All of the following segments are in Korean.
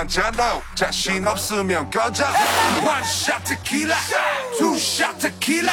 한잔더 자신 없으면 꺼져. 원샷 테킬라 투샷 테킬라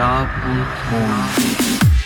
打不通。